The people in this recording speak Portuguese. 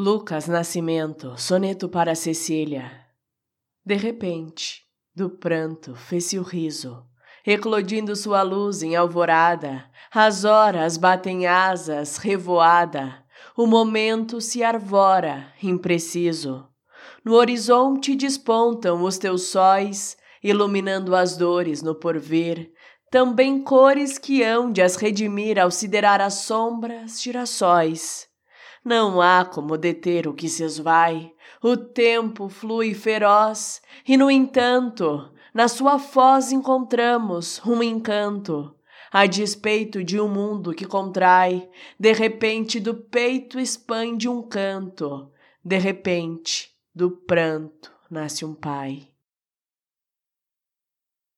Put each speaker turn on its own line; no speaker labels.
Lucas Nascimento, soneto para Cecília. De repente, do pranto fez-se o riso, eclodindo sua luz em alvorada, as horas batem asas, revoada, o momento se arvora, impreciso. No horizonte despontam os teus sóis, iluminando as dores no porvir, também cores que hão de as redimir ao siderar as sombras, girassóis. Não há como deter o que se esvai, o tempo flui feroz, e no entanto, na sua foz encontramos um encanto, a despeito de um mundo que contrai, de repente do peito expande um canto, de repente do pranto nasce um pai.